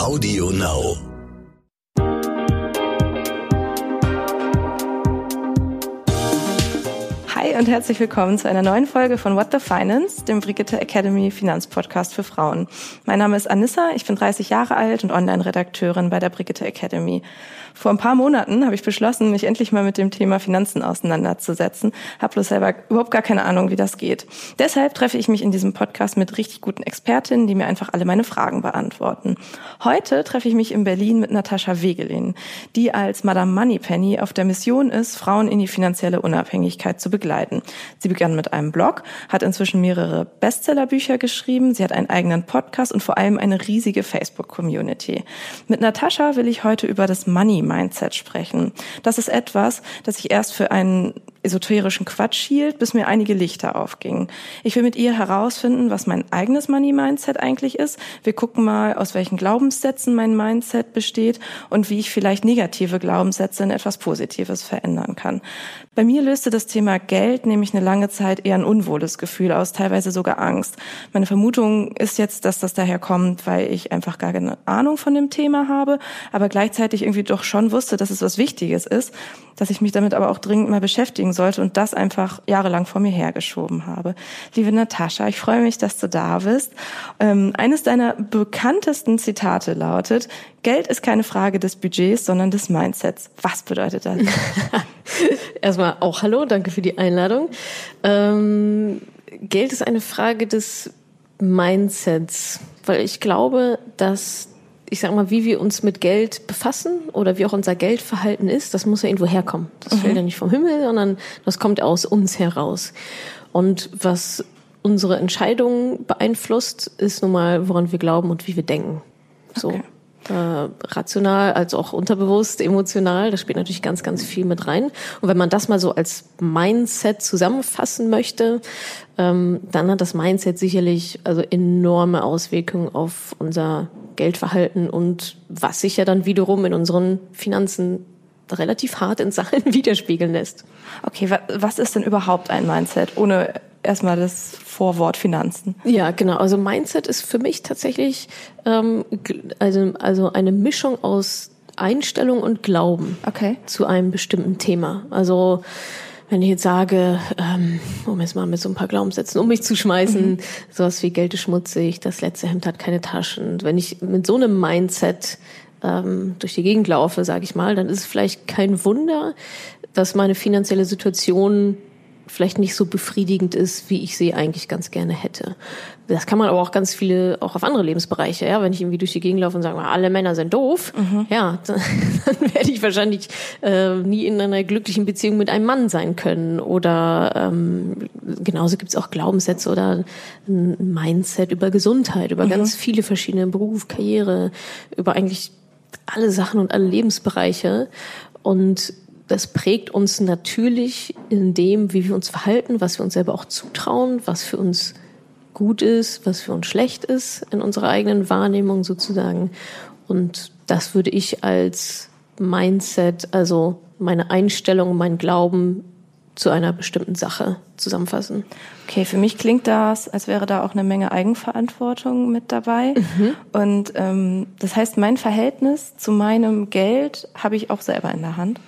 Audio Now. Hi und herzlich willkommen zu einer neuen Folge von What the Finance, dem Brigitte Academy Finanzpodcast für Frauen. Mein Name ist Anissa, ich bin 30 Jahre alt und Online-Redakteurin bei der Brigitte Academy. Vor ein paar Monaten habe ich beschlossen, mich endlich mal mit dem Thema Finanzen auseinanderzusetzen, habe bloß selber überhaupt gar keine Ahnung, wie das geht. Deshalb treffe ich mich in diesem Podcast mit richtig guten Expertinnen, die mir einfach alle meine Fragen beantworten. Heute treffe ich mich in Berlin mit Natascha Wegelin, die als Madame Moneypenny auf der Mission ist, Frauen in die finanzielle Unabhängigkeit zu begleiten. Sie begann mit einem Blog, hat inzwischen mehrere Bestsellerbücher geschrieben, sie hat einen eigenen Podcast und vor allem eine riesige Facebook-Community. Mit Natascha will ich heute über das Money Mindset sprechen. Das ist etwas, das ich erst für einen esoterischen Quatsch hielt, bis mir einige Lichter aufgingen. Ich will mit ihr herausfinden, was mein eigenes Money Mindset eigentlich ist. Wir gucken mal, aus welchen Glaubenssätzen mein Mindset besteht und wie ich vielleicht negative Glaubenssätze in etwas Positives verändern kann. Bei mir löste das Thema Geld nämlich eine lange Zeit eher ein unwohles Gefühl aus, teilweise sogar Angst. Meine Vermutung ist jetzt, dass das daher kommt, weil ich einfach gar keine Ahnung von dem Thema habe, aber gleichzeitig irgendwie doch schon wusste, dass es was Wichtiges ist, dass ich mich damit aber auch dringend mal beschäftigen sollte und das einfach jahrelang vor mir hergeschoben habe. Liebe Natascha, ich freue mich, dass du da bist. Ähm, eines deiner bekanntesten Zitate lautet, Geld ist keine Frage des Budgets, sondern des Mindsets. Was bedeutet das? Erstmal auch Hallo, danke für die Einladung. Ähm, Geld ist eine Frage des Mindsets, weil ich glaube, dass ich sag mal, wie wir uns mit Geld befassen oder wie auch unser Geldverhalten ist, das muss ja irgendwo herkommen. Das mhm. fällt ja nicht vom Himmel, sondern das kommt aus uns heraus. Und was unsere Entscheidungen beeinflusst, ist nun mal, woran wir glauben und wie wir denken. So. Okay äh, rational als auch unterbewusst, emotional. Da spielt natürlich ganz, ganz viel mit rein. Und wenn man das mal so als Mindset zusammenfassen möchte, ähm, dann hat das Mindset sicherlich also enorme Auswirkungen auf unser Geldverhalten und was sich ja dann wiederum in unseren Finanzen relativ hart in Zahlen widerspiegeln lässt. Okay, was ist denn überhaupt ein Mindset, ohne erstmal das Vorwort Finanzen. Ja, genau. Also Mindset ist für mich tatsächlich ähm, also, also eine Mischung aus Einstellung und Glauben okay. zu einem bestimmten Thema. Also wenn ich jetzt sage, ähm, um jetzt mal mit so ein paar Glaubenssätzen um mich zu schmeißen, mhm. sowas wie Geld ist schmutzig, das letzte Hemd hat keine Taschen. Wenn ich mit so einem Mindset ähm, durch die Gegend laufe, sage ich mal, dann ist es vielleicht kein Wunder, dass meine finanzielle Situation vielleicht nicht so befriedigend ist, wie ich sie eigentlich ganz gerne hätte. Das kann man aber auch ganz viele, auch auf andere Lebensbereiche, ja. Wenn ich irgendwie durch die Gegend laufe und sage, alle Männer sind doof, mhm. ja, dann, dann, werde ich wahrscheinlich äh, nie in einer glücklichen Beziehung mit einem Mann sein können. Oder ähm, genauso gibt es auch Glaubenssätze oder ein Mindset über Gesundheit, über mhm. ganz viele verschiedene Beruf, Karriere, über eigentlich alle Sachen und alle Lebensbereiche. Und das prägt uns natürlich in dem, wie wir uns verhalten, was wir uns selber auch zutrauen, was für uns gut ist, was für uns schlecht ist in unserer eigenen Wahrnehmung sozusagen. Und das würde ich als Mindset, also meine Einstellung, mein Glauben zu einer bestimmten Sache zusammenfassen. Okay, für mich klingt das, als wäre da auch eine Menge Eigenverantwortung mit dabei. Mhm. Und ähm, das heißt, mein Verhältnis zu meinem Geld habe ich auch selber in der Hand.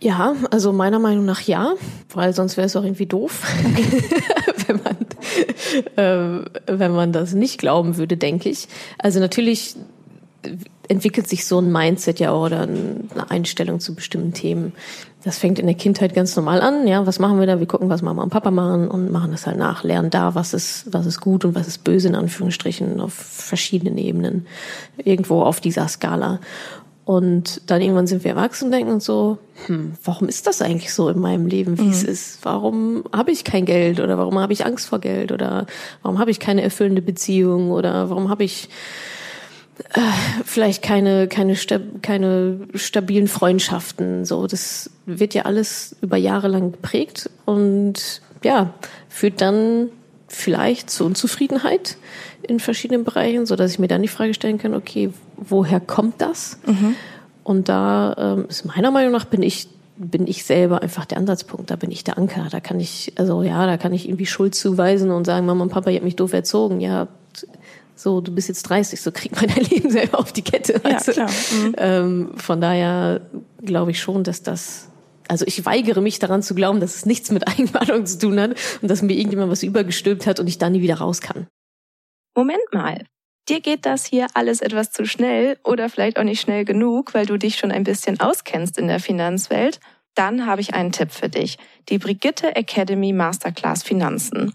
Ja, also meiner Meinung nach ja, weil sonst wäre es auch irgendwie doof, wenn man äh, wenn man das nicht glauben würde, denke ich. Also natürlich entwickelt sich so ein Mindset ja oder eine Einstellung zu bestimmten Themen. Das fängt in der Kindheit ganz normal an. Ja, was machen wir da? Wir gucken, was Mama und Papa machen und machen das halt nach, lernen da, was ist, was ist gut und was ist böse in Anführungsstrichen auf verschiedenen Ebenen. Irgendwo auf dieser Skala. Und dann irgendwann sind wir erwachsen und denken uns so, hm, warum ist das eigentlich so in meinem Leben, wie mhm. es ist? Warum habe ich kein Geld oder warum habe ich Angst vor Geld oder warum habe ich keine erfüllende Beziehung oder warum habe ich äh, vielleicht keine keine keine stabilen Freundschaften? So, das wird ja alles über Jahre lang geprägt und ja führt dann vielleicht zur Unzufriedenheit in verschiedenen Bereichen, so dass ich mir dann die Frage stellen kann, okay, woher kommt das? Mhm. Und da ähm, ist meiner Meinung nach bin ich bin ich selber einfach der Ansatzpunkt, da bin ich der Anker, da kann ich also ja, da kann ich irgendwie Schuld zuweisen und sagen, Mama und Papa, ihr habt mich doof erzogen. Ja, So, du bist jetzt 30, so kriegt man dein Leben selber auf die Kette. Ja, klar. Mhm. Ähm, von daher glaube ich schon, dass das also ich weigere mich daran zu glauben, dass es nichts mit Eigenwartung zu tun hat und dass mir irgendjemand was übergestülpt hat und ich da nie wieder raus kann. Moment mal. Dir geht das hier alles etwas zu schnell oder vielleicht auch nicht schnell genug, weil du dich schon ein bisschen auskennst in der Finanzwelt. Dann habe ich einen Tipp für dich. Die Brigitte Academy Masterclass Finanzen.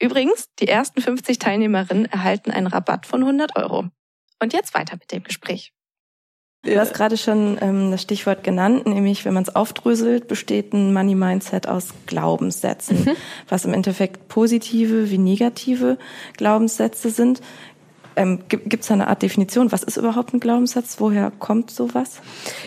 Übrigens, die ersten 50 Teilnehmerinnen erhalten einen Rabatt von 100 Euro. Und jetzt weiter mit dem Gespräch. Du hast gerade schon ähm, das Stichwort genannt, nämlich wenn man es aufdröselt, besteht ein Money Mindset aus Glaubenssätzen, mhm. was im Endeffekt positive wie negative Glaubenssätze sind. Ähm, Gibt es da eine Art Definition? Was ist überhaupt ein Glaubenssatz? Woher kommt sowas?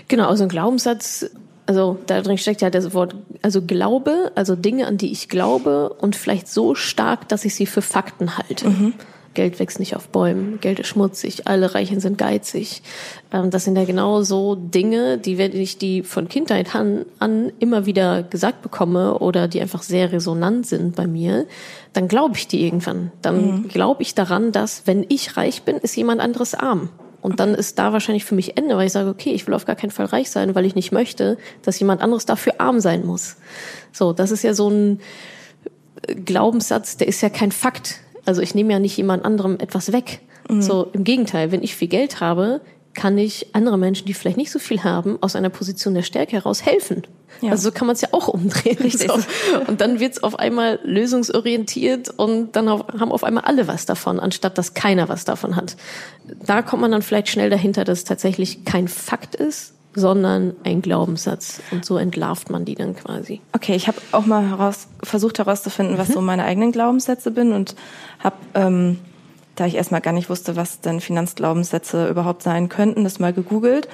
Genau, also ein Glaubenssatz also da drin steckt ja das Wort, also Glaube, also Dinge, an die ich glaube und vielleicht so stark, dass ich sie für Fakten halte. Mhm. Geld wächst nicht auf Bäumen, Geld ist schmutzig, alle Reichen sind geizig. Ähm, das sind ja genau so Dinge, die, wenn ich die von Kindheit an, an immer wieder gesagt bekomme oder die einfach sehr resonant sind bei mir, dann glaube ich die irgendwann. Dann mhm. glaube ich daran, dass wenn ich reich bin, ist jemand anderes arm. Und dann ist da wahrscheinlich für mich Ende, weil ich sage, okay, ich will auf gar keinen Fall reich sein, weil ich nicht möchte, dass jemand anderes dafür arm sein muss. So, das ist ja so ein Glaubenssatz, der ist ja kein Fakt. Also ich nehme ja nicht jemand anderem etwas weg. Mhm. So im Gegenteil, wenn ich viel Geld habe, kann ich andere Menschen, die vielleicht nicht so viel haben, aus einer Position der Stärke heraus helfen. Ja. Also so kann man es ja auch umdrehen. Richtig. So. Und dann wird es auf einmal lösungsorientiert und dann auf, haben auf einmal alle was davon, anstatt dass keiner was davon hat. Da kommt man dann vielleicht schnell dahinter, dass es tatsächlich kein Fakt ist, sondern ein Glaubenssatz. Und so entlarvt man die dann quasi. Okay, ich habe auch mal heraus, versucht herauszufinden, was mhm. so meine eigenen Glaubenssätze bin und habe, ähm, da ich erstmal gar nicht wusste, was denn Finanzglaubenssätze überhaupt sein könnten, das mal gegoogelt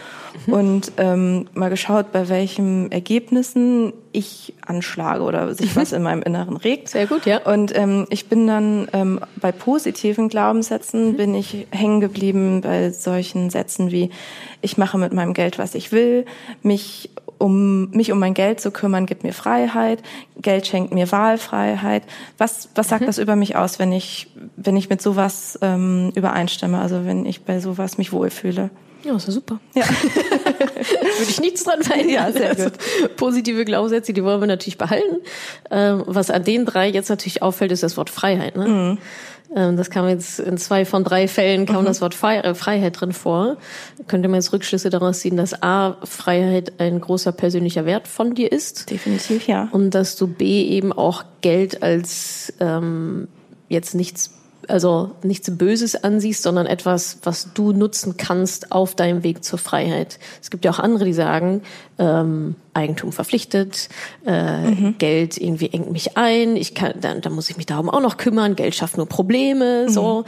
mhm. und ähm, mal geschaut, bei welchen Ergebnissen ich anschlage oder sich was in meinem Inneren regt. Sehr gut, ja. Und ähm, ich bin dann ähm, bei positiven Glaubenssätzen mhm. bin ich hängen geblieben bei solchen Sätzen wie ich mache mit meinem Geld, was ich will, mich um mich um mein Geld zu kümmern, gibt mir Freiheit, Geld schenkt mir Wahlfreiheit. Was, was sagt mhm. das über mich aus, wenn ich, wenn ich mit sowas ähm, übereinstimme, also wenn ich bei sowas mich wohlfühle? Ja, ist ja super. Ja. Würde ich nichts dran verändern. Ja, sehr gut. Also, positive Glaubenssätze, die wollen wir natürlich behalten. Ähm, was an den drei jetzt natürlich auffällt, ist das Wort Freiheit. Ne? Mhm. Ähm, das kam jetzt in zwei von drei Fällen kam mhm. das Wort äh, Freiheit drin vor. Könnte man jetzt Rückschlüsse daraus ziehen, dass A, Freiheit ein großer persönlicher Wert von dir ist. Definitiv, ja. Und dass du B eben auch Geld als ähm, jetzt nichts also nichts Böses ansiehst, sondern etwas, was du nutzen kannst auf deinem Weg zur Freiheit. Es gibt ja auch andere, die sagen, ähm, Eigentum verpflichtet, äh, mhm. Geld irgendwie engt mich ein, ich kann, dann, dann muss ich mich darum auch noch kümmern, Geld schafft nur Probleme, mhm. so.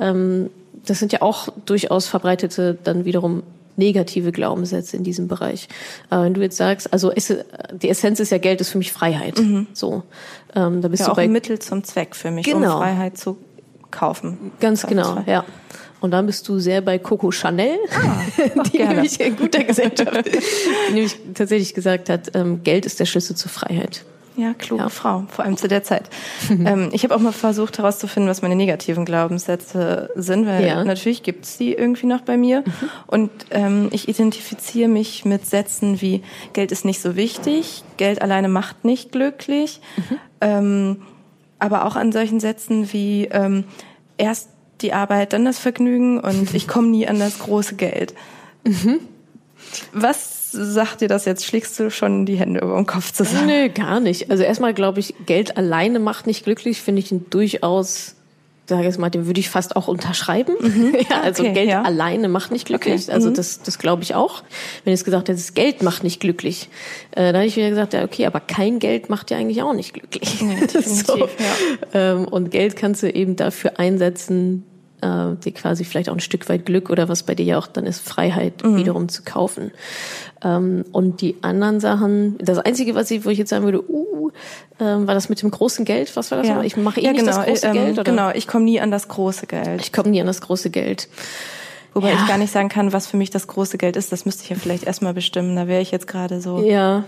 Ähm, das sind ja auch durchaus verbreitete dann wiederum negative Glaubenssätze in diesem Bereich. Aber wenn du jetzt sagst, also es, die Essenz ist ja Geld ist für mich Freiheit. Mhm. So, ähm, da bist ja, du auch bei ein Mittel zum Zweck für mich, genau. um Freiheit zu kaufen. Ganz genau, ja. Und dann bist du sehr bei Coco Chanel, ah, die gerne. nämlich in guter Gesellschaft, die nämlich tatsächlich gesagt hat, ähm, Geld ist der Schlüssel zur Freiheit. Ja, kluge ja. Frau, vor allem zu der Zeit. ähm, ich habe auch mal versucht herauszufinden, was meine negativen Glaubenssätze sind, weil ja. natürlich gibt es die irgendwie noch bei mir. Mhm. Und ähm, ich identifiziere mich mit Sätzen wie Geld ist nicht so wichtig, Geld alleine macht nicht glücklich. Mhm. Ähm, aber auch an solchen Sätzen wie ähm, erst die Arbeit, dann das Vergnügen und ich komme nie an das große Geld. Mhm. Was sagt dir das jetzt? Schlägst du schon die Hände über den Kopf zusammen? Nö, gar nicht. Also erstmal glaube ich, Geld alleine macht nicht glücklich, finde ich ihn durchaus sage jetzt mal, den würde ich fast auch unterschreiben. Mhm. ja, also okay, Geld ja. alleine macht nicht glücklich. Okay. Also mhm. das, das glaube ich auch. Wenn jetzt gesagt hättest, Geld macht nicht glücklich, äh, dann hätte ich wieder gesagt, ja, okay, aber kein Geld macht ja eigentlich auch nicht glücklich. Ja, so. ja. Ähm, und Geld kannst du eben dafür einsetzen, äh, dir quasi vielleicht auch ein Stück weit Glück oder was bei dir ja auch dann ist, Freiheit mhm. wiederum zu kaufen. Ähm, und die anderen Sachen, das Einzige, was ich, wo ich jetzt sagen würde, uh, ähm, war das mit dem großen Geld? Was war das? Ja. Ich mache eh ja, nicht genau, das große ähm, Geld. Oder? Genau, ich komme nie an das große Geld. Ich komme nie an das große Geld. Wobei ja. ich gar nicht sagen kann, was für mich das große Geld ist. Das müsste ich ja vielleicht erstmal bestimmen. Da wäre ich jetzt gerade so. Ja.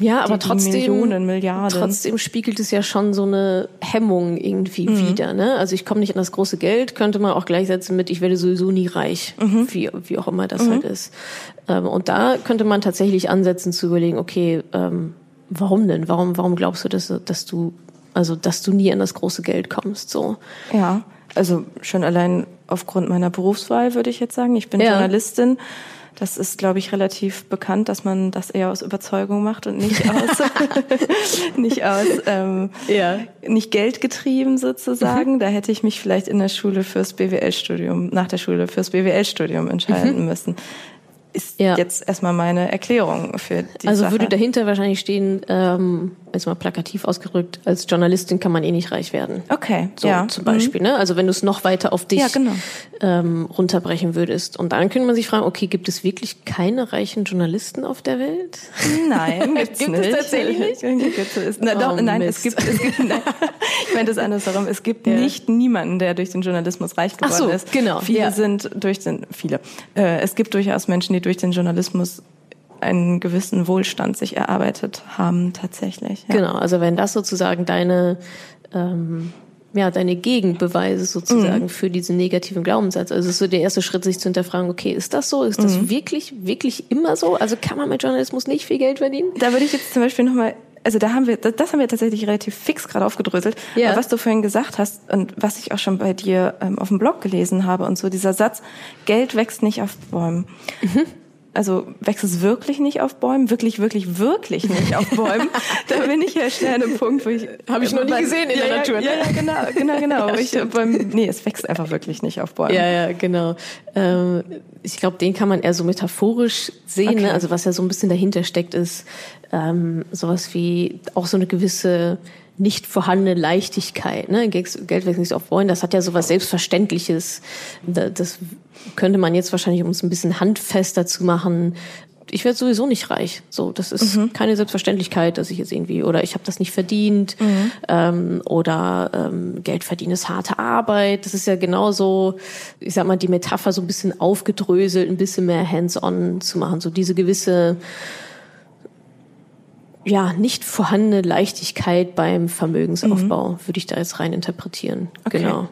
Ja, aber trotzdem, Millionen, Milliarden. trotzdem spiegelt es ja schon so eine Hemmung irgendwie mhm. wieder. Ne? Also ich komme nicht an das große Geld, könnte man auch gleichsetzen mit, ich werde sowieso nie reich, mhm. wie, wie auch immer das mhm. halt ist. Ähm, und da könnte man tatsächlich ansetzen zu überlegen, okay, ähm, warum denn? Warum, warum glaubst du, dass, dass du, also dass du nie an das große Geld kommst? So. Ja, also schon allein aufgrund meiner Berufswahl würde ich jetzt sagen. Ich bin ja. Journalistin. Das ist, glaube ich, relativ bekannt, dass man das eher aus Überzeugung macht und nicht aus, nicht aus, ähm, ja. nicht geldgetrieben sozusagen. Mhm. Da hätte ich mich vielleicht in der Schule fürs BWL-Studium, nach der Schule fürs BWL-Studium entscheiden mhm. müssen ist ja. jetzt erstmal meine Erklärung für die Also Sache. würde dahinter wahrscheinlich stehen, ähm, jetzt mal plakativ ausgerückt, als Journalistin kann man eh nicht reich werden. Okay, so, ja. Zum Beispiel, mhm. ne? Also wenn du es noch weiter auf dich ja, genau. ähm, runterbrechen würdest. Und dann könnte man sich fragen, okay, gibt es wirklich keine reichen Journalisten auf der Welt? Nein, gibt's gibt nicht. es tatsächlich nicht. gibt es, na, doch, oh, nein, Mist. es gibt, es gibt nein, ich meine das andersrum, es gibt ja. nicht niemanden, der durch den Journalismus reich geworden Ach so, ist. Genau. Viele sind durch den, viele. Äh, es gibt durchaus Menschen, die durch den Journalismus einen gewissen Wohlstand sich erarbeitet haben tatsächlich. Ja. Genau, also wenn das sozusagen deine ähm, ja, deine Gegenbeweise sozusagen mhm. für diesen negativen Glaubenssatz. Also es ist so der erste Schritt, sich zu hinterfragen, okay, ist das so? Ist das mhm. wirklich, wirklich immer so? Also kann man mit Journalismus nicht viel Geld verdienen? Da würde ich jetzt zum Beispiel nochmal also da haben wir, das haben wir tatsächlich relativ fix gerade aufgedröselt. Ja. Aber was du vorhin gesagt hast und was ich auch schon bei dir ähm, auf dem Blog gelesen habe und so, dieser Satz, Geld wächst nicht auf Bäumen. Mhm also wächst es wirklich nicht auf Bäumen, wirklich, wirklich, wirklich nicht auf Bäumen. da bin ich ja schnell an einem Punkt, wo ich habe ich noch nie gesehen in ja, der Natur. Ja, ja, genau, genau, genau. ja, ich, beim, nee, es wächst einfach wirklich nicht auf Bäumen. Ja, ja, genau. Ähm, ich glaube, den kann man eher so metaphorisch sehen. Ne? Okay. Ne? Also was ja so ein bisschen dahinter steckt, ist ähm, sowas wie auch so eine gewisse nicht vorhandene Leichtigkeit. Ne? Geld wächst nicht auf Bäumen, das hat ja sowas Selbstverständliches. Das könnte man jetzt wahrscheinlich, um es ein bisschen handfester zu machen, ich werde sowieso nicht reich. So, das ist mhm. keine Selbstverständlichkeit, dass ich jetzt irgendwie oder ich habe das nicht verdient mhm. ähm, oder ähm, Geld verdienen ist harte Arbeit. Das ist ja genauso, ich sag mal, die Metapher so ein bisschen aufgedröselt, ein bisschen mehr hands-on zu machen. So diese gewisse ja, nicht vorhandene Leichtigkeit beim Vermögensaufbau, mhm. würde ich da jetzt rein interpretieren. Okay. Genau.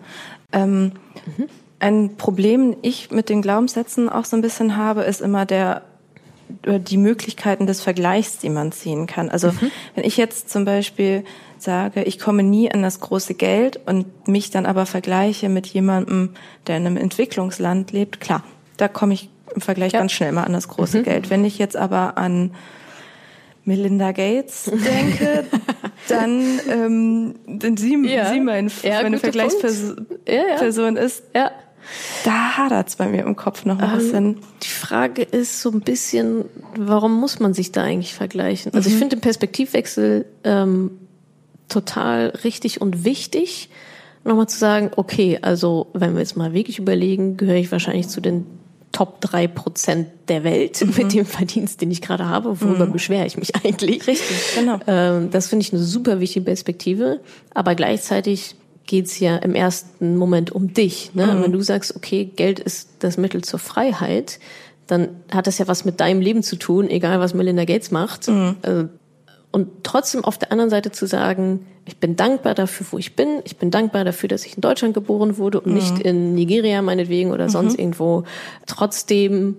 Ähm, mhm. Ein Problem, ich mit den Glaubenssätzen auch so ein bisschen habe, ist immer der äh, die Möglichkeiten des Vergleichs, die man ziehen kann. Also mhm. wenn ich jetzt zum Beispiel sage, ich komme nie an das große Geld und mich dann aber vergleiche mit jemandem, der in einem Entwicklungsland lebt, klar, da komme ich im Vergleich ja. ganz schnell mal an das große mhm. Geld. Wenn ich jetzt aber an Melinda Gates denke, dann, ähm, denn sie, ja. sie mein, ja, meine Vergleichsperson ja, ist, ja. da hadert's bei mir im Kopf noch ein ähm, bisschen. Die Frage ist so ein bisschen, warum muss man sich da eigentlich vergleichen? Also mhm. ich finde den Perspektivwechsel ähm, total richtig und wichtig, nochmal zu sagen, okay, also wenn wir jetzt mal wirklich überlegen, gehöre ich wahrscheinlich zu den Top drei Prozent der Welt mhm. mit dem Verdienst, den ich gerade habe. Worüber mhm. beschwere ich mich eigentlich? Richtig, genau. Ähm, das finde ich eine super wichtige Perspektive. Aber gleichzeitig geht's ja im ersten Moment um dich. Ne? Mhm. Wenn du sagst, okay, Geld ist das Mittel zur Freiheit, dann hat das ja was mit deinem Leben zu tun, egal was Melinda Gates macht. Mhm. Also, und trotzdem auf der anderen Seite zu sagen, ich bin dankbar dafür, wo ich bin. Ich bin dankbar dafür, dass ich in Deutschland geboren wurde und mhm. nicht in Nigeria meinetwegen oder sonst mhm. irgendwo. Trotzdem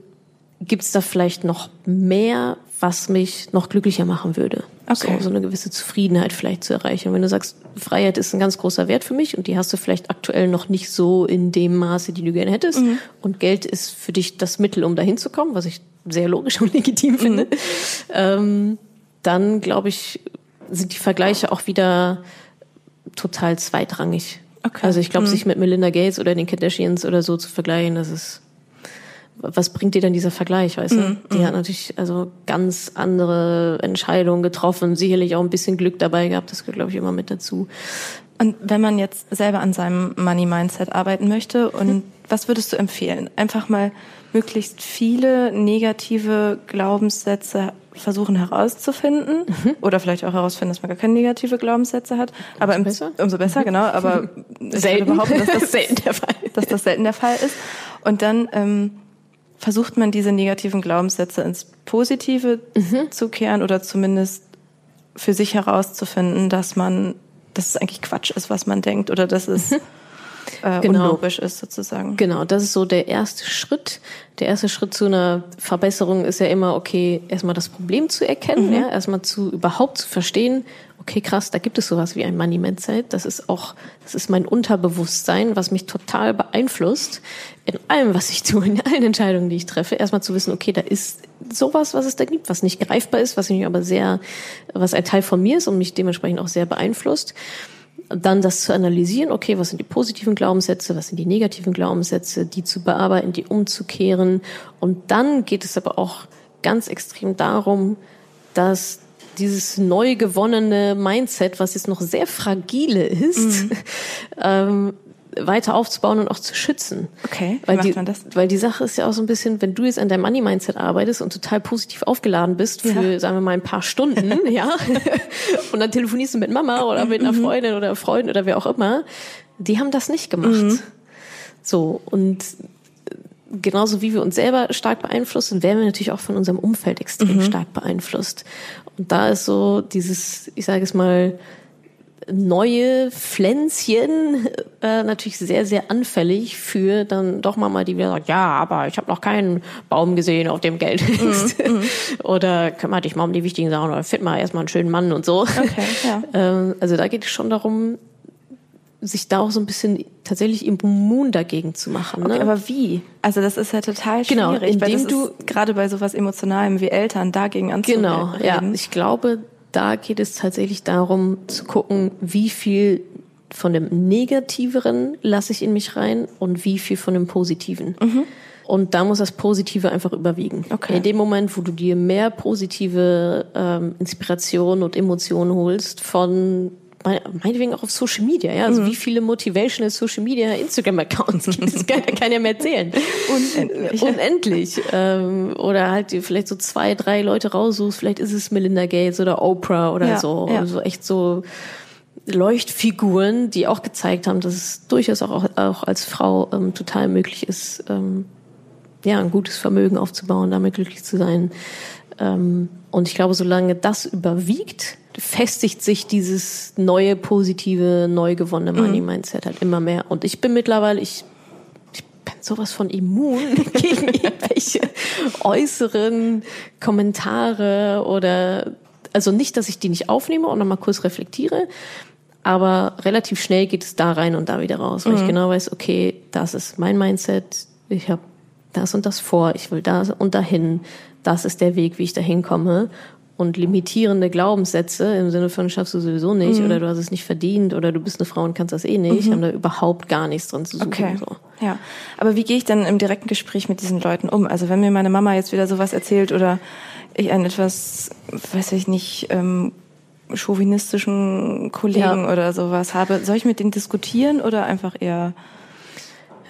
gibt es da vielleicht noch mehr, was mich noch glücklicher machen würde. Okay. So, so eine gewisse Zufriedenheit vielleicht zu erreichen. Und wenn du sagst, Freiheit ist ein ganz großer Wert für mich und die hast du vielleicht aktuell noch nicht so in dem Maße, die du gerne hättest. Mhm. Und Geld ist für dich das Mittel, um dahin zu kommen, was ich sehr logisch und legitim finde. Ähm, dann glaube ich, sind die Vergleiche auch wieder total zweitrangig. Okay. Also ich glaube, Mhm. sich mit Melinda Gates oder den Kardashians oder so zu vergleichen, das ist was bringt dir denn dieser Vergleich, weißt du? Die hat natürlich also ganz andere Entscheidungen getroffen, sicherlich auch ein bisschen Glück dabei gehabt, das gehört glaube ich immer mit dazu. Und wenn man jetzt selber an seinem Money-Mindset arbeiten möchte, und was würdest du empfehlen? Einfach mal möglichst viele negative Glaubenssätze versuchen herauszufinden oder vielleicht auch herausfinden, dass man gar keine negative Glaubenssätze hat. Aber im, besser. umso besser, genau. Aber ich würde dass das selten der Fall. dass das selten der Fall ist. Und dann ähm, versucht man diese negativen Glaubenssätze ins Positive Mhm. zu kehren oder zumindest für sich herauszufinden, dass man, dass es eigentlich Quatsch ist, was man denkt oder dass es äh, Genau. unlogisch ist sozusagen. Genau, das ist so der erste Schritt. Der erste Schritt zu einer Verbesserung ist ja immer, okay, erstmal das Problem zu erkennen, ja, erstmal zu überhaupt zu verstehen, okay, krass, da gibt es sowas wie ein Money Mindset. Das ist auch, das ist mein Unterbewusstsein, was mich total beeinflusst in allem, was ich tue, in allen Entscheidungen, die ich treffe. Erstmal zu wissen, okay, da ist sowas, was es da gibt, was nicht greifbar ist, was mich aber sehr, was ein Teil von mir ist und mich dementsprechend auch sehr beeinflusst dann das zu analysieren, okay, was sind die positiven Glaubenssätze, was sind die negativen Glaubenssätze, die zu bearbeiten, die umzukehren. Und dann geht es aber auch ganz extrem darum, dass dieses neu gewonnene Mindset, was jetzt noch sehr fragile ist, ähm, weiter aufzubauen und auch zu schützen. Okay, wie weil macht die, man das? Weil die Sache ist ja auch so ein bisschen, wenn du jetzt an deinem Money Mindset arbeitest und total positiv aufgeladen bist für, Ja. sagen wir mal, ein paar Stunden, ja, und dann telefonierst du mit Mama oder mit einer Mhm. Freundin oder Freund oder wer auch immer, die haben das nicht gemacht. Mhm. So, und genauso wie wir uns selber stark beeinflussen, werden wir natürlich auch von unserem Umfeld extrem stark beeinflusst. Und da ist so dieses, ich sage es mal, neue Pflänzchen äh, natürlich sehr, sehr anfällig für dann doch Mama, die wieder sagt, ja, aber ich habe noch keinen Baum gesehen, auf dem Geld wächst. oder kümmere dich mal um die wichtigen Sachen oder find mal erstmal einen schönen Mann und so. Okay, ja. Ähm, also da geht es schon darum, sich da auch so ein bisschen tatsächlich immun dagegen zu machen. Ne? Okay, aber wie? Also das ist ja total Genau, schwierig, weil das indem du- ist gerade bei sowas Emotionalem wie Eltern dagegen anzureden. Genau, ja. Ich glaube, da geht es tatsächlich darum zu gucken, wie viel von dem Negativeren lasse ich in mich rein und wie viel von dem Positiven. Und da muss das Positive einfach überwiegen. Okay. In dem Moment, wo du dir mehr positive ähm, Inspiration und Emotionen holst von meinetwegen auch auf Social Media, ja. Also wie viele motivational Social Media Instagram Accounts gibt es, kann, kann ja mehr zählen. Unendlich. Unendlich. ähm, oder halt vielleicht so zwei, drei Leute raussuchst, vielleicht ist es Melinda Gates oder Oprah oder Ja, so. ja. Also echt so Leuchtfiguren, die auch gezeigt haben, dass es durchaus auch, auch als Frau ähm, total möglich ist, ähm, ja, ein gutes Vermögen aufzubauen, damit glücklich zu sein. Ähm, und ich glaube, solange das überwiegt, festigt sich dieses neue, positive, neu gewonnene Money-Mindset halt immer mehr. Und ich bin mittlerweile, ich, ich bin sowas von immun gegen irgendwelche äußeren Kommentare oder, also nicht, dass ich die nicht aufnehme und nochmal kurz reflektiere, aber relativ schnell geht es da rein und da wieder raus, weil ich genau weiß, okay, das ist mein Mindset, ich habe das und das vor, ich will da und dahin, das ist der Weg, wie ich dahin komme. Und limitierende Glaubenssätze im Sinne von schaffst du sowieso nicht oder du hast es nicht verdient oder du bist eine Frau und kannst das eh nicht, haben da überhaupt gar nichts dran zu suchen. Okay. So. Ja. Aber wie gehe ich dann im direkten Gespräch mit diesen Leuten um? Also wenn mir meine Mama jetzt wieder sowas erzählt oder ich einen etwas, weiß ich nicht, ähm, chauvinistischen Kollegen Ja. oder sowas habe, soll ich mit denen diskutieren oder einfach eher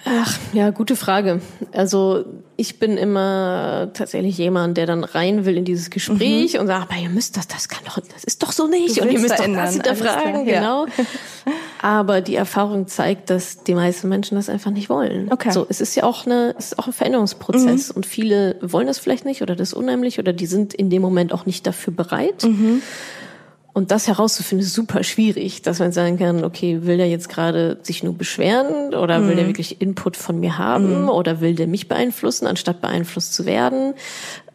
Ach, ja, gute Frage. Also ich bin immer tatsächlich jemand, der dann rein will in dieses Gespräch und sagt, aber ihr müsst das, das kann doch, das ist doch so nicht und ihr müsst doch das hinterfragen, ja. genau. Aber die Erfahrung zeigt, dass die meisten Menschen das einfach nicht wollen. Okay. So, es ist ja auch eine, es ist auch ein Veränderungsprozess und viele wollen das vielleicht nicht oder das ist unheimlich oder die sind in dem Moment auch nicht dafür bereit. Und das herauszufinden ist super schwierig, dass man sagen kann, okay, will der jetzt gerade sich nur beschweren oder will der wirklich Input von mir haben oder will der mich beeinflussen, anstatt beeinflusst zu werden?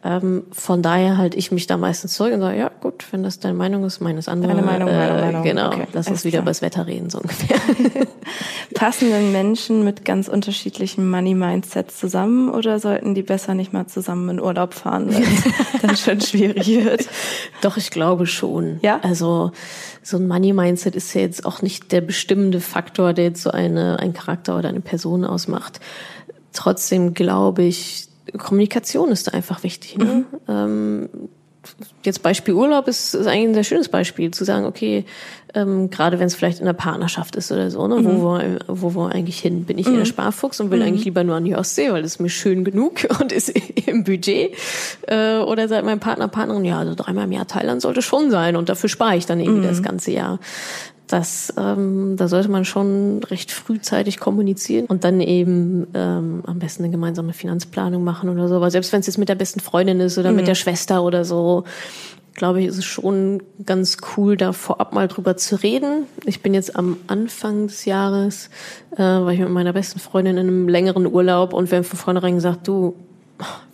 Ähm, von daher halt ich mich da meistens zurück und sage, ja gut, wenn das deine Meinung ist, meines andere. Deine Meinung, meine äh, Meinung. Genau, Okay, lass uns wieder klar. über das Wetter reden, so ungefähr. Passen denn Menschen mit ganz unterschiedlichen Money-Mindsets zusammen oder sollten die besser nicht mal zusammen in Urlaub fahren, weil es dann schon schwierig wird? Doch, ich glaube schon. Ja? Also so ein Money-Mindset ist ja jetzt auch nicht der bestimmende Faktor, der jetzt so eine, ein Charakter oder eine Person ausmacht. Trotzdem glaube ich, Kommunikation ist da einfach wichtig. Ne? Ähm, jetzt Beispiel Urlaub ist, ist eigentlich ein sehr schönes Beispiel, zu sagen, okay, ähm, gerade wenn es vielleicht in einer Partnerschaft ist oder so, ne, wo, wo, wo wir eigentlich hin? Bin ich eher der Sparfuchs und will eigentlich lieber nur an die Ostsee, weil das ist mir schön genug und ist im Budget? Äh, oder sagt mein Partner, Partnerin, ja, also dreimal im Jahr Thailand sollte schon sein und dafür spare ich dann irgendwie das ganze Jahr. Das, ähm, da sollte man schon recht frühzeitig kommunizieren und dann eben ähm, am besten eine gemeinsame Finanzplanung machen oder so. Aber selbst wenn es jetzt mit der besten Freundin ist oder mit der Schwester oder so, glaube ich, ist es schon ganz cool, da vorab mal drüber zu reden. Ich bin jetzt am Anfang des Jahres, äh, war ich mit meiner besten Freundin in einem längeren Urlaub und wir haben von vornherein gesagt, du,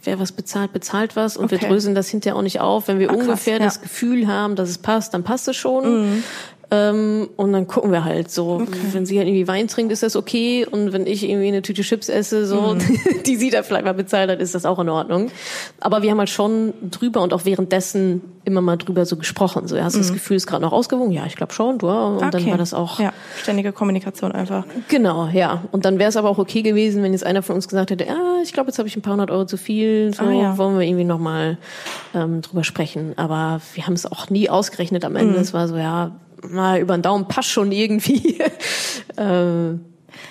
wer was bezahlt, bezahlt was und wir Okay. dröseln das hinterher auch nicht auf. Wenn wir Ah, krass, ungefähr ja. das Gefühl haben, dass es passt, dann passt es schon. Ähm, und dann gucken wir halt so. Wenn sie halt irgendwie Wein trinkt, ist das okay. Und wenn ich irgendwie eine Tüte Chips esse, so, die sie da vielleicht mal bezahlt hat, ist das auch in Ordnung. Aber wir haben halt schon drüber und auch währenddessen immer mal drüber so gesprochen. So, hast du das Gefühl, ist gerade noch ausgewogen? Ja, ich glaube schon. Du, ja. Und dann Okay. war das auch. Ja, ständige Kommunikation einfach. Genau, ja. Und dann wäre es aber auch okay gewesen, wenn jetzt einer von uns gesagt hätte, ja, ich glaube, jetzt habe ich ein paar hundert Euro zu viel, so Ah, ja. wollen wir irgendwie nochmal ähm, drüber sprechen. Aber wir haben es auch nie ausgerechnet am Ende. Es war so, ja, mal über den Daumen passt schon irgendwie. ähm,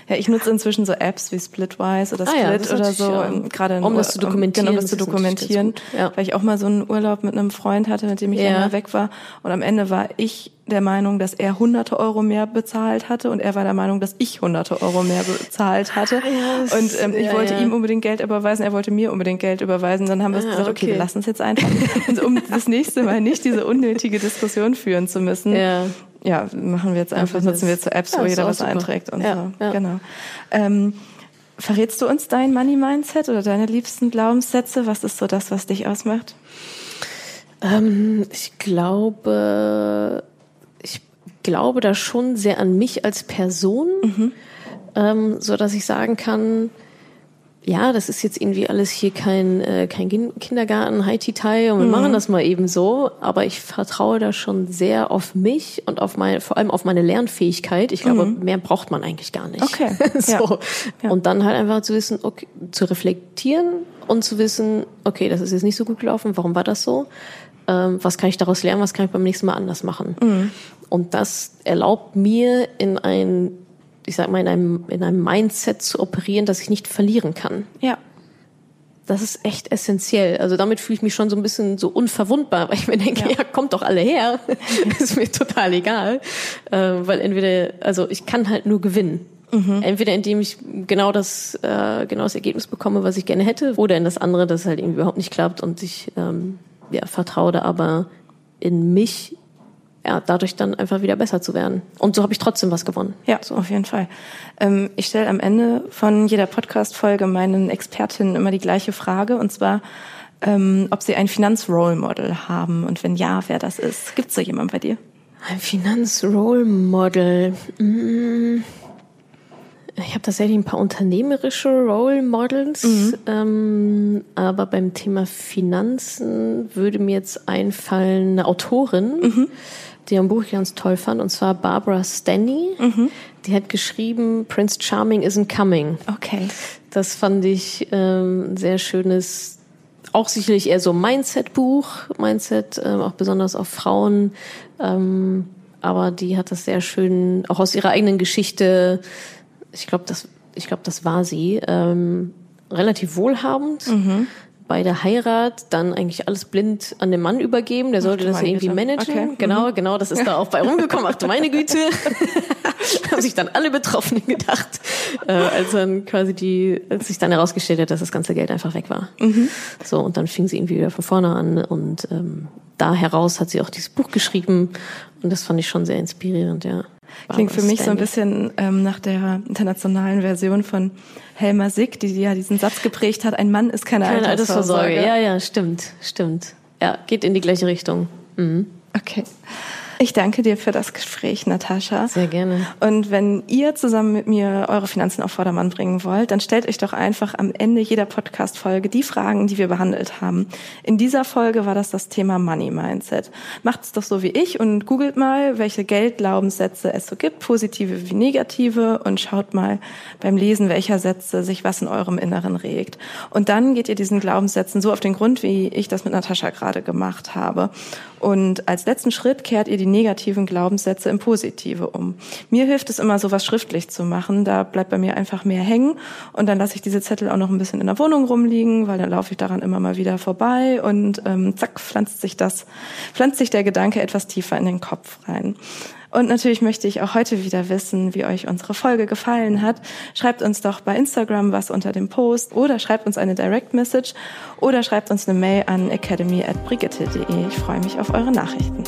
Ja, ich nutze inzwischen so Apps wie Splitwise oder Ah ja, Split das ist oder so, ja. gerade Um das zu dokumentieren, Genau, um das zu das ganz dokumentieren, ja. weil ich auch mal so einen Urlaub mit einem Freund hatte, mit dem ich Ja. länger weg war und am Ende war ich der Meinung, dass er hunderte Euro mehr bezahlt hatte und er war der Meinung, dass ich hunderte Euro mehr bezahlt hatte Ja, und ähm, ich ja, wollte ja. ihm unbedingt Geld überweisen, er wollte mir unbedingt Geld überweisen, dann haben wir Ah, gesagt, okay, okay. wir lassen es jetzt einfach, um das nächste Mal nicht diese unnötige Diskussion führen zu müssen, Ja. Ja, machen wir jetzt einfach, nutzen wir jetzt so Apps, Ja, wo ist jeder was super. einträgt und Ja, so. ja. Genau. Ähm, verrätst du uns dein Money-Mindset oder deine liebsten Glaubenssätze? Was ist so das, was dich ausmacht? ähm, ich glaube, ich glaube da schon sehr an mich als Person, ähm, so dass ich sagen kann, ja, das ist jetzt irgendwie alles hier kein, äh, kein Kin- Kindergarten, Haiti-Tai und wir machen das mal eben so, aber ich vertraue da schon sehr auf mich und auf meine, vor allem auf meine Lernfähigkeit. Ich glaube, mehr braucht man eigentlich gar nicht. Okay, so. Ja. Und dann halt einfach zu wissen, okay, zu reflektieren und zu wissen, okay, das ist jetzt nicht so gut gelaufen, warum war das so? Ähm, was kann ich daraus lernen, was kann ich beim nächsten Mal anders machen? Und das erlaubt mir in ein, ich sag mal, in einem, in einem Mindset zu operieren, das ich nicht verlieren kann. Ja. Das ist echt essentiell. Also damit fühle ich mich schon so ein bisschen so unverwundbar, weil ich mir denke, ja, Ja. kommt doch alle her. ist mir total egal. Äh, weil entweder, also ich kann halt nur gewinnen. Entweder indem ich genau das, äh, genau das Ergebnis bekomme, was ich gerne hätte, oder in das andere, das halt irgendwie überhaupt nicht klappt und ich ähm, ja, vertraue da aber in mich, ja, dadurch dann einfach wieder besser zu werden. Und so habe ich trotzdem was gewonnen. Ja, auf jeden Fall. Ähm, ich stelle am Ende von jeder Podcast-Folge meinen Expertinnen immer die gleiche Frage, und zwar, ähm, ob sie ein Finanz-Role-Model haben und wenn ja, wer das ist. Gibt es so jemand bei dir? Ein Finanz-Role-Model. Mm. Ich habe tatsächlich ein paar unternehmerische Role Models, ähm, aber beim Thema Finanzen würde mir jetzt einfallen eine Autorin, die ein Buch ganz toll fand, und zwar Barbara Stanny. Die hat geschrieben, Prince Charming isn't coming. Okay. Das fand ich ähm, ein sehr schönes, auch sicherlich eher so Mindset-Buch, Mindset, ähm, auch besonders auf Frauen. Ähm, aber die hat das sehr schön, auch aus ihrer eigenen Geschichte, ich glaube, das, ich glaube, das war sie, ähm, relativ wohlhabend. Bei der Heirat dann eigentlich alles blind an den Mann übergeben. Der sollte das irgendwie Güte. managen. Okay. Mhm. Genau, genau, das ist da auch bei rumgekommen. Ach du meine Güte. haben sich dann alle Betroffenen gedacht, äh, als dann quasi die, als sich dann herausgestellt hat, dass das ganze Geld einfach weg war. Mhm. So, und dann fing sie irgendwie wieder von vorne an und ähm, da heraus hat sie auch dieses Buch geschrieben und das fand ich schon sehr inspirierend, ja. Klingt für mich so ein bisschen ähm, nach der internationalen Version von Helmer Sick, die ja diesen Satz geprägt hat, ein Mann ist keine, keine Altersvorsorge. Altersvorsorge. Ja, ja, stimmt, stimmt. Ja, geht in die gleiche Richtung. Mhm. Okay. Ich danke dir für das Gespräch, Natascha. Sehr gerne. Und wenn ihr zusammen mit mir eure Finanzen auf Vordermann bringen wollt, dann stellt euch doch einfach am Ende jeder Podcast-Folge die Fragen, die wir behandelt haben. In dieser Folge war das das Thema Money Mindset. Macht es doch so wie ich und googelt mal, welche Geldglaubenssätze es so gibt, positive wie negative, und schaut mal beim Lesen, welcher Sätze sich was in eurem Inneren regt. Und dann geht ihr diesen Glaubenssätzen so auf den Grund, wie ich das mit Natascha gerade gemacht habe. Und als letzten Schritt kehrt ihr die negativen Glaubenssätze in positive um. Mir hilft es immer, sowas schriftlich zu machen. Da bleibt bei mir einfach mehr hängen. Und dann lasse ich diese Zettel auch noch ein bisschen in der Wohnung rumliegen, weil dann laufe ich daran immer mal wieder vorbei und ähm, zack, pflanzt sich das, pflanzt sich der Gedanke etwas tiefer in den Kopf rein. Und natürlich möchte ich auch heute wieder wissen, wie euch unsere Folge gefallen hat. Schreibt uns doch bei Instagram was unter dem Post oder schreibt uns eine Direct Message oder schreibt uns eine Mail an academy@brigitte.de. Ich freue mich auf eure Nachrichten.